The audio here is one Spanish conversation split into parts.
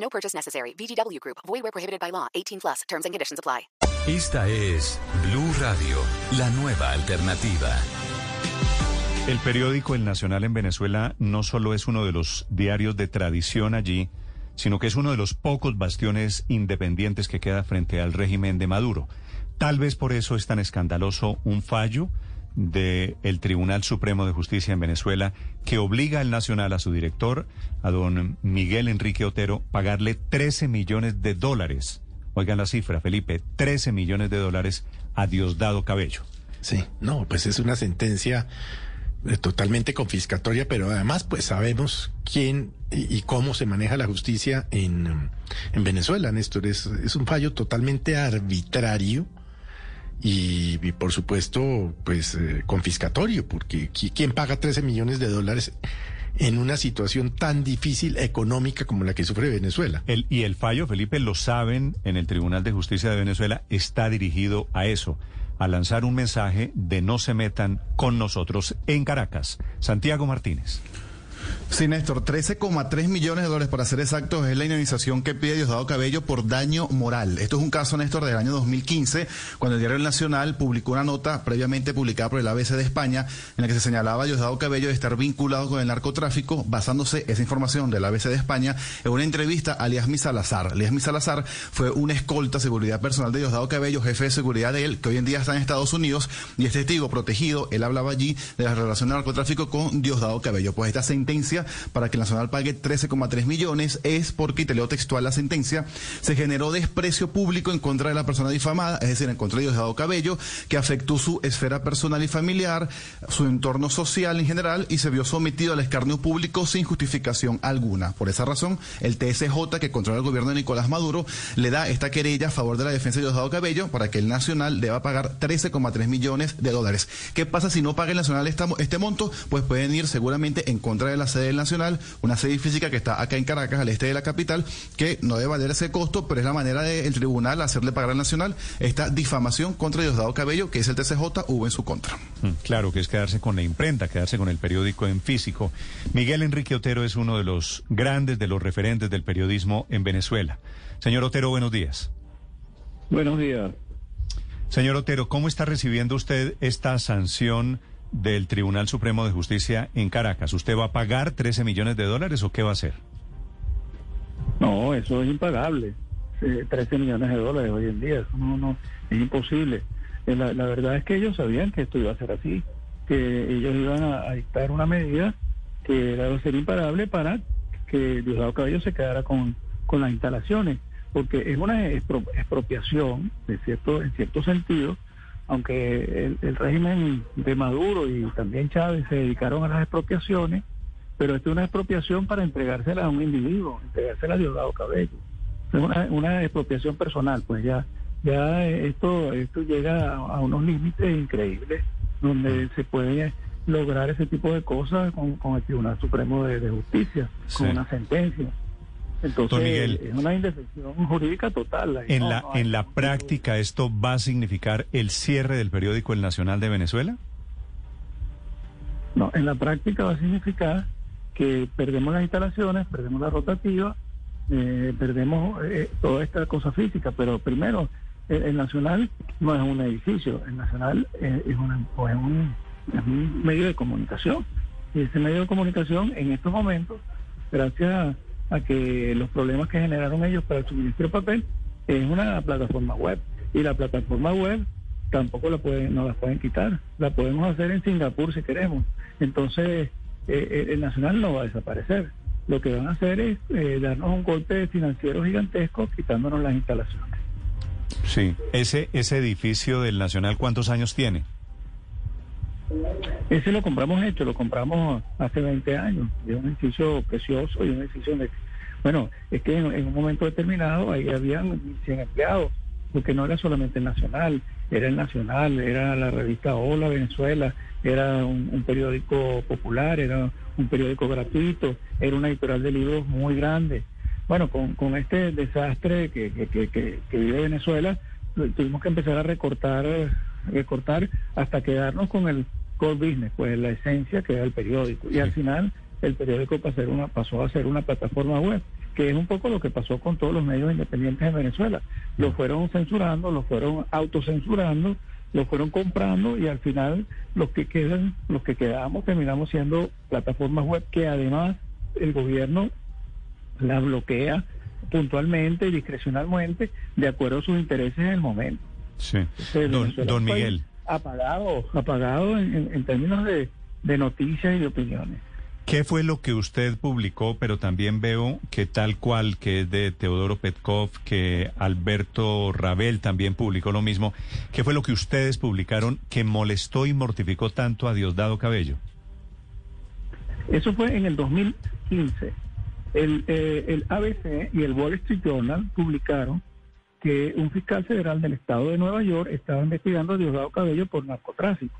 No purchase necessary. VGW Group. Void where prohibited by law. 18 plus. Terms and conditions apply. Esta es Blue Radio, la nueva alternativa. El periódico El Nacional en Venezuela no solo es uno de los diarios de tradición allí, sino que es uno de los pocos bastiones independientes que queda frente al régimen de Maduro. Tal vez por eso es tan escandaloso un fallo del Tribunal Supremo de Justicia en Venezuela que obliga al Nacional, a su director, a don Miguel Enrique Otero, pagarle 13 millones de dólares. Oigan la cifra, Felipe, 13 millones de dólares a Diosdado Cabello. Sí, no, pues es una sentencia eh, totalmente confiscatoria, pero además pues sabemos quién y, y cómo se maneja la justicia en, en Venezuela, Néstor. Es, es un fallo totalmente arbitrario y, por supuesto pues eh, confiscatorio, porque qui- ¿quién paga 13 millones de dólares en una situación tan difícil económica como la que sufre Venezuela? El, y el fallo, Felipe, lo saben en el Tribunal de Justicia de Venezuela, está dirigido a eso, a lanzar un mensaje de no se metan con nosotros en Caracas. Santiago Martínez. Sí, Néstor, 13,3 millones de dólares para ser exactos es la indemnización que pide Diosdado Cabello por daño moral. Esto es un caso, Néstor, del año 2015, cuando el Diario Nacional publicó una nota previamente publicada por el ABC de España en la que se señalaba a Diosdado Cabello de estar vinculado con el narcotráfico, basándose esa información del ABC de España en una entrevista a Liasmi Salazar. Liasmi Salazar fue una escolta seguridad personal de Diosdado Cabello, jefe de seguridad de él, que hoy en día está en Estados Unidos y es testigo protegido. Él hablaba allí de la relación de narcotráfico con Diosdado Cabello. Pues esta sentencia para que el Nacional pague 13,3 millones es porque, y te leo textual la sentencia, se generó desprecio público en contra de la persona difamada, es decir, en contra de Diosdado Cabello, que afectó su esfera personal y familiar, su entorno social en general y se vio sometido al escarnio público sin justificación alguna. Por esa razón, el TSJ, que controla el gobierno de Nicolás Maduro, le da esta querella a favor de la defensa de Diosdado Cabello para que el Nacional deba pagar 13,3 millones de dólares. ¿Qué pasa si no paga el Nacional este monto? Pues pueden ir seguramente en contra de la sede del Nacional, una sede física que está acá en Caracas, al este de la capital, que no debe valer ese costo, pero es la manera del tribunal hacerle pagar al Nacional esta difamación contra Diosdado Cabello, que es el TCJ, hubo en su contra. Mm, Claro, que es quedarse con la imprenta, quedarse con el periódico en físico. Miguel Enrique Otero es uno de los grandes, de los referentes del periodismo en Venezuela. Señor Otero, buenos días. Buenos días. Señor Otero, ¿cómo está recibiendo usted esta sanción del Tribunal Supremo de Justicia en Caracas? ¿Usted va a pagar 13 millones de dólares o qué va a hacer? No, eso es impagable. Eh, 13 millones de dólares hoy en día, eso no, no, es imposible. Eh, La, verdad es que ellos sabían que esto iba a ser así, que ellos iban a, dictar una medida que era ser imparable para que Diosdado Cabello se quedara con, con las instalaciones, porque es una expro- expropiación, de cierto, en cierto sentido, aunque el, el régimen de Maduro y también Chávez se dedicaron a las expropiaciones, pero esto es una expropiación para entregársela a un individuo, entregársela a Diosdado Cabello. Es una, una expropiación personal, pues ya ya esto esto llega a, a unos límites increíbles donde se puede lograr ese tipo de cosas con, con el Tribunal Supremo de, de Justicia, Sí. con una sentencia. Entonces, Miguel. es una indefensión jurídica total. En no- la, no en la de- práctica, ¿esto va a significar el cierre del periódico El Nacional de Venezuela? No, en la práctica va a significar que perdemos las instalaciones, perdemos la rotativa, eh, perdemos eh, toda esta cosa física, pero primero, el, el Nacional no es un edificio, el Nacional eh, es, una, pues, un, es un medio de comunicación. Y ese medio de comunicación, en estos momentos, gracias a, a que los problemas que generaron ellos para el suministro de papel, es una plataforma web. Y la plataforma web tampoco la pueden, no la pueden quitar. La podemos hacer en Singapur si queremos. Entonces, eh, el Nacional no va a desaparecer. Lo que van a hacer es eh, darnos un golpe financiero gigantesco quitándonos las instalaciones. Sí. Ese, ese edificio del Nacional, ¿cuántos años tiene? Ese lo compramos hecho, lo compramos hace 20 años. Es un edificio precioso y un edificio donde Bueno, es que en, un momento determinado ahí habían 100 empleados, porque no era solamente el Nacional, era el Nacional, era la revista Hola Venezuela, era un, periódico popular, era un periódico gratuito, era una editorial de libros muy grande. Bueno, con, con este desastre que, que, que, que- vive Venezuela, tu- tuvimos que empezar a recortar, recortar hasta quedarnos con el core business, pues la esencia que era el periódico. Y al final el periódico pasó a ser una, pasó a ser una plataforma web, que es un poco lo que pasó con todos los medios independientes en Venezuela. Los fueron censurando, los fueron autocensurando, los fueron comprando y al final los que quedan, los que quedamos terminamos siendo plataformas web que además el gobierno la bloquea puntualmente y discrecionalmente de acuerdo a sus intereses en el momento. Sí. Entonces, Don, Miguel. Apagado, apagado en, términos de, de noticias y de opiniones. ¿Qué fue lo que usted publicó? Pero también veo que tal cual, que es de Teodoro Petkov, que Alberto Rabel también publicó lo mismo. ¿Qué fue lo que ustedes publicaron que molestó y mortificó tanto a Diosdado Cabello? Eso fue en el 2015. El, eh, el ABC y el Wall Street Journal publicaron que un fiscal federal del estado de Nueva York estaba investigando a Diosdado Cabello por narcotráfico.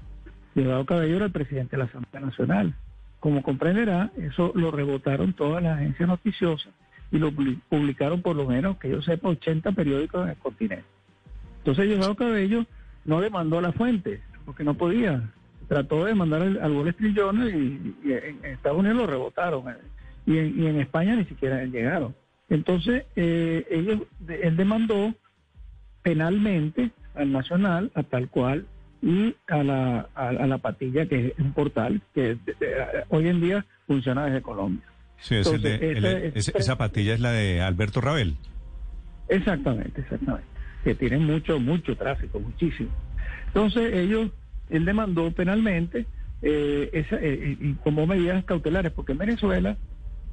Diosdado Cabello era el presidente de la Asamblea Nacional. Como comprenderá, eso lo rebotaron todas las agencias noticiosas y lo publi- publicaron por lo menos, que yo sepa, 80 periódicos en el continente. Entonces Diosdado Cabello no demandó a la fuente, porque no podía. Trató de demandar al, al Wall Street Journal y, y en, en Estados Unidos lo rebotaron. eh, Y en, y en España ni siquiera llegaron. Entonces, eh, ellos, él demandó penalmente al Nacional, a tal cual, y a la, a, a la Patilla, que es un portal que de- de- hoy en día funciona desde Colombia. Sí, es el de- Entonces, el- ese- esa patilla es la de Alberto Rabel. Exactamente, exactamente. Que tienen mucho, mucho tráfico, muchísimo. Entonces ellos, él demandó penalmente eh, esa, eh, y y como medidas cautelares, porque en Venezuela,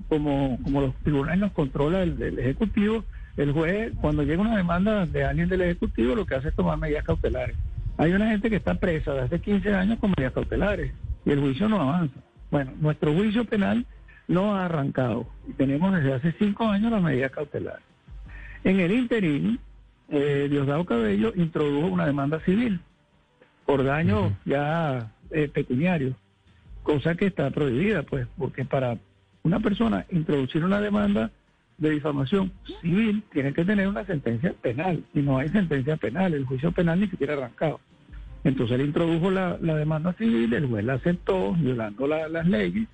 como, como los tribunales nos controla el, el Ejecutivo, el juez, cuando llega una demanda de alguien del Ejecutivo, lo que hace es tomar medidas cautelares. Hay una gente que está presa desde hace 15 años con medidas cautelares y el juicio no avanza. Bueno, nuestro juicio penal no ha arrancado y tenemos desde hace 5 años las medidas cautelares. En el interín, eh, Diosdado Cabello introdujo una demanda civil por daño ya eh, pecuniario, cosa que está prohibida, pues, porque para una persona introducir una demanda de difamación civil tiene que tener una sentencia penal y no hay sentencia penal, el juicio penal ni siquiera arrancado. Entonces él introdujo la, la demanda civil, el juez la aceptó, violando la- las leyes,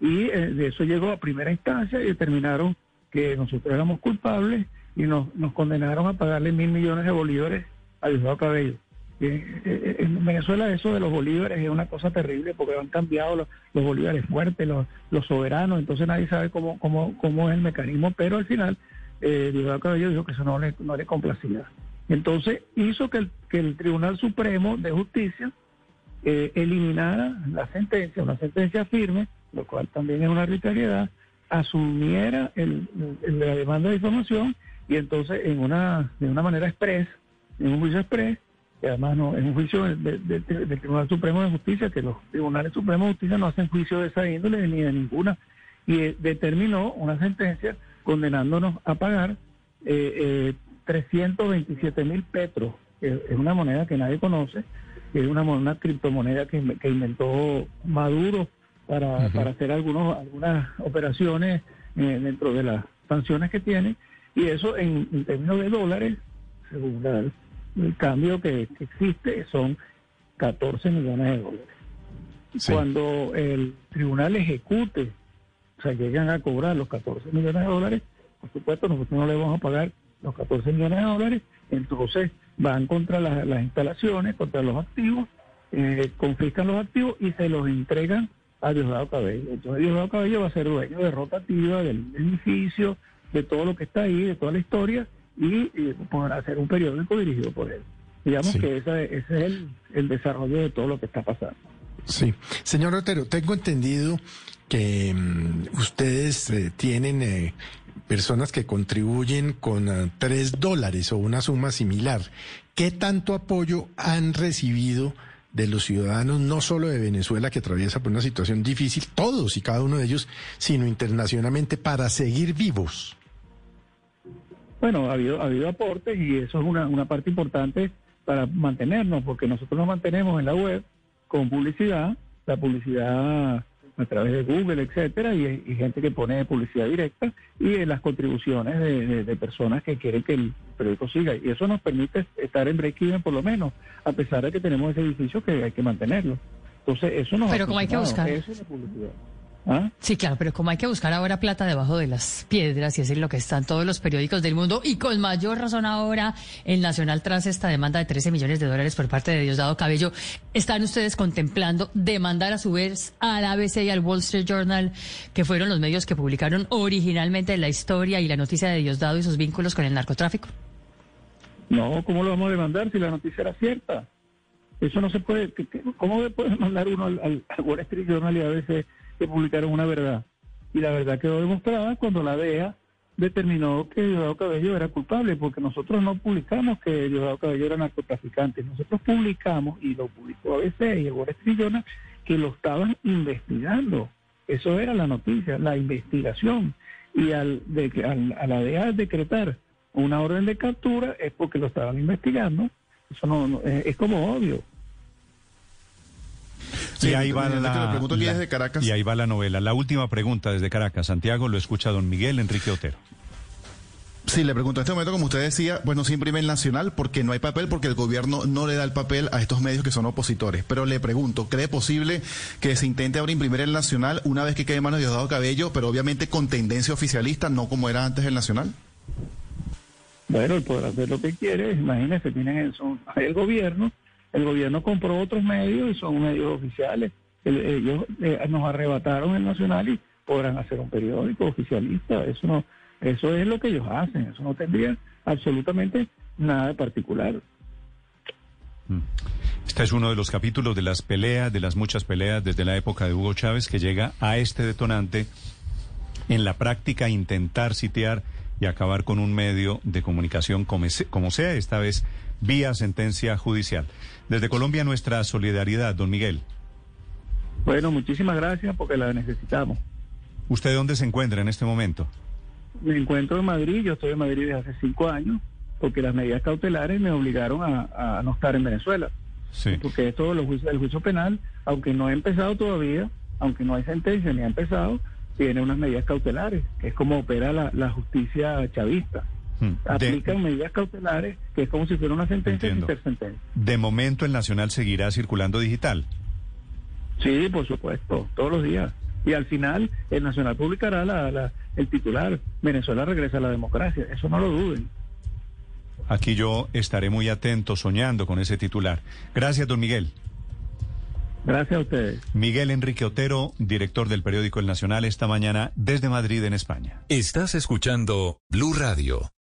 y eh, de eso llegó a primera instancia y determinaron que nosotros éramos culpables y nos, nos condenaron a pagarle mil millones de bolívares a Diosdado Cabello. Eh, eh, en Venezuela eso de los bolívares es una cosa terrible porque han cambiado los, bolívares fuertes, los, soberanos, entonces nadie sabe cómo, cómo, cómo es el mecanismo, pero al final eh, Diosdado Cabello dijo que eso no le, complacía. Entonces hizo que el, Tribunal Supremo de Justicia eh, eliminara la sentencia, una sentencia firme, lo cual también es una arbitrariedad, asumiera el, el- la demanda de difamación y entonces en una de una manera express, en un juicio express, que además no es un juicio del, del- del- del Tribunal Supremo de Justicia, que los tribunales supremos de justicia no hacen juicio de esa índole ni de ninguna, y eh, determinó una sentencia condenándonos a pagar eh, eh, 327 mil petros, que es una moneda que nadie conoce, que es una, una criptomoneda que, que inventó Maduro para, para hacer algunos, algunas operaciones eh, dentro de las sanciones que tiene, y eso en, en términos de dólares, según la- el cambio que, que existe, son 14 millones de dólares. Sí. Cuando el tribunal ejecute, o sea, llegan a cobrar los 14 millones de dólares, por supuesto, nosotros no le vamos a pagar los 14 millones de dólares, entonces van contra las, las instalaciones, contra los activos, eh, confiscan los activos y se los entregan a Diosdado Cabello. Entonces Diosdado Cabello va a ser dueño de rotativa del edificio, de todo lo que está ahí, de toda la historia, y, y podrá hacer un periódico dirigido por él. Digamos Sí. que ese es el, el desarrollo de todo lo que está pasando. Sí. Señor Otero, tengo entendido que mm, ustedes eh, tienen eh, personas que contribuyen con eh, tres dólares o una suma similar. ¿Qué tanto apoyo han recibido de los ciudadanos, no solo de Venezuela, que atraviesa por una situación difícil, todos y cada uno de ellos, sino internacionalmente, para seguir vivos? Bueno, ha habido, ha habido aportes y eso es una, una parte importante para mantenernos, porque nosotros nos mantenemos en la web con publicidad, la publicidad a través de Google, etcétera, y, y gente que pone publicidad directa y en las contribuciones de, de- de personas que quieren que el periódico siga. Y eso nos permite estar en break-even por lo menos, a pesar de que tenemos ese edificio que hay que mantenerlo. Entonces, eso nos Pero ha como hay que buscar. Eso es la publicidad. ¿Ah? Sí, claro, pero como hay que buscar ahora plata debajo de las piedras, y es en lo que están todos los periódicos del mundo, y con mayor razón ahora el Nacional tras esta demanda de 13 millones de dólares por parte de Diosdado Cabello, ¿están ustedes contemplando demandar a su vez al ABC y al Wall Street Journal, que fueron los medios que publicaron originalmente la historia y la noticia de Diosdado y sus vínculos con el narcotráfico? No, ¿cómo lo vamos a demandar si la noticia era cierta? Eso no se puede. ¿qué- qué- ¿Cómo puede mandar uno al, al, al Wall Street Journal y a veces que publicaron una verdad? Y la verdad quedó demostrada cuando la DEA determinó que Diosdado Cabello era culpable, porque nosotros no publicamos que Diosdado Cabello era narcotraficante. Nosotros publicamos, y lo publicó ABC y el Wall que lo estaban investigando. Eso era la noticia, la investigación. Y al, de, al- a la DEA decretar una orden de captura es porque lo estaban investigando. Eso no, es como obvio. Sí, y ahí va la, pregunto aquí la- desde Caracas. y ahí va la novela. La última pregunta desde Caracas, Santiago, lo escucha don Miguel Enrique Otero. Sí, le pregunto en este momento, como usted decía, bueno, se imprime el Nacional porque no hay papel, porque el gobierno no le da el papel a estos medios que son opositores. Pero le pregunto, ¿cree posible que se intente ahora imprimir el Nacional una vez que quede en manos de Diosdado Cabello, pero obviamente con tendencia oficialista, no como era antes el Nacional? Bueno, él podrá hacer lo que quiere. Imagínense, tienen el, son- hay el gobierno. El gobierno compró otros medios y son medios oficiales. El- ellos eh, nos arrebataron el Nacional y podrán hacer un periódico oficialista. Eso no, eso es lo que ellos hacen. Eso no tendría absolutamente nada de particular. Este es uno de los capítulos de las peleas, de las muchas peleas desde la época de Hugo Chávez, que llega a este detonante en la práctica intentar sitiar y acabar con un medio de comunicación como sea, esta vez vía sentencia judicial. Desde Colombia nuestra solidaridad, don Miguel. Bueno, muchísimas gracias porque la necesitamos. ¿Usted dónde se encuentra en este momento? Me encuentro en Madrid, yo estoy en Madrid desde hace cinco años, porque las medidas cautelares me obligaron a, a no estar en Venezuela. Sí. Porque esto, los juicios, el juicio penal, aunque no ha empezado todavía, aunque no hay sentencia ni ha empezado, tiene unas medidas cautelares, que es como opera la, la justicia chavista. Hmm. De, Aplican medidas cautelares, que es como si fuera una sentencia sin ser sentencia. de momento el Nacional seguirá circulando digital. Sí, por supuesto, todos los días. Y al final, el Nacional publicará la, la- el titular, Venezuela regresa a la democracia. Eso no lo duden. Aquí yo estaré muy atento, soñando con ese titular. Gracias, don Miguel. Gracias a ustedes. Miguel Enrique Otero, director del periódico El Nacional, esta mañana desde Madrid, en España. Estás escuchando Blue Radio.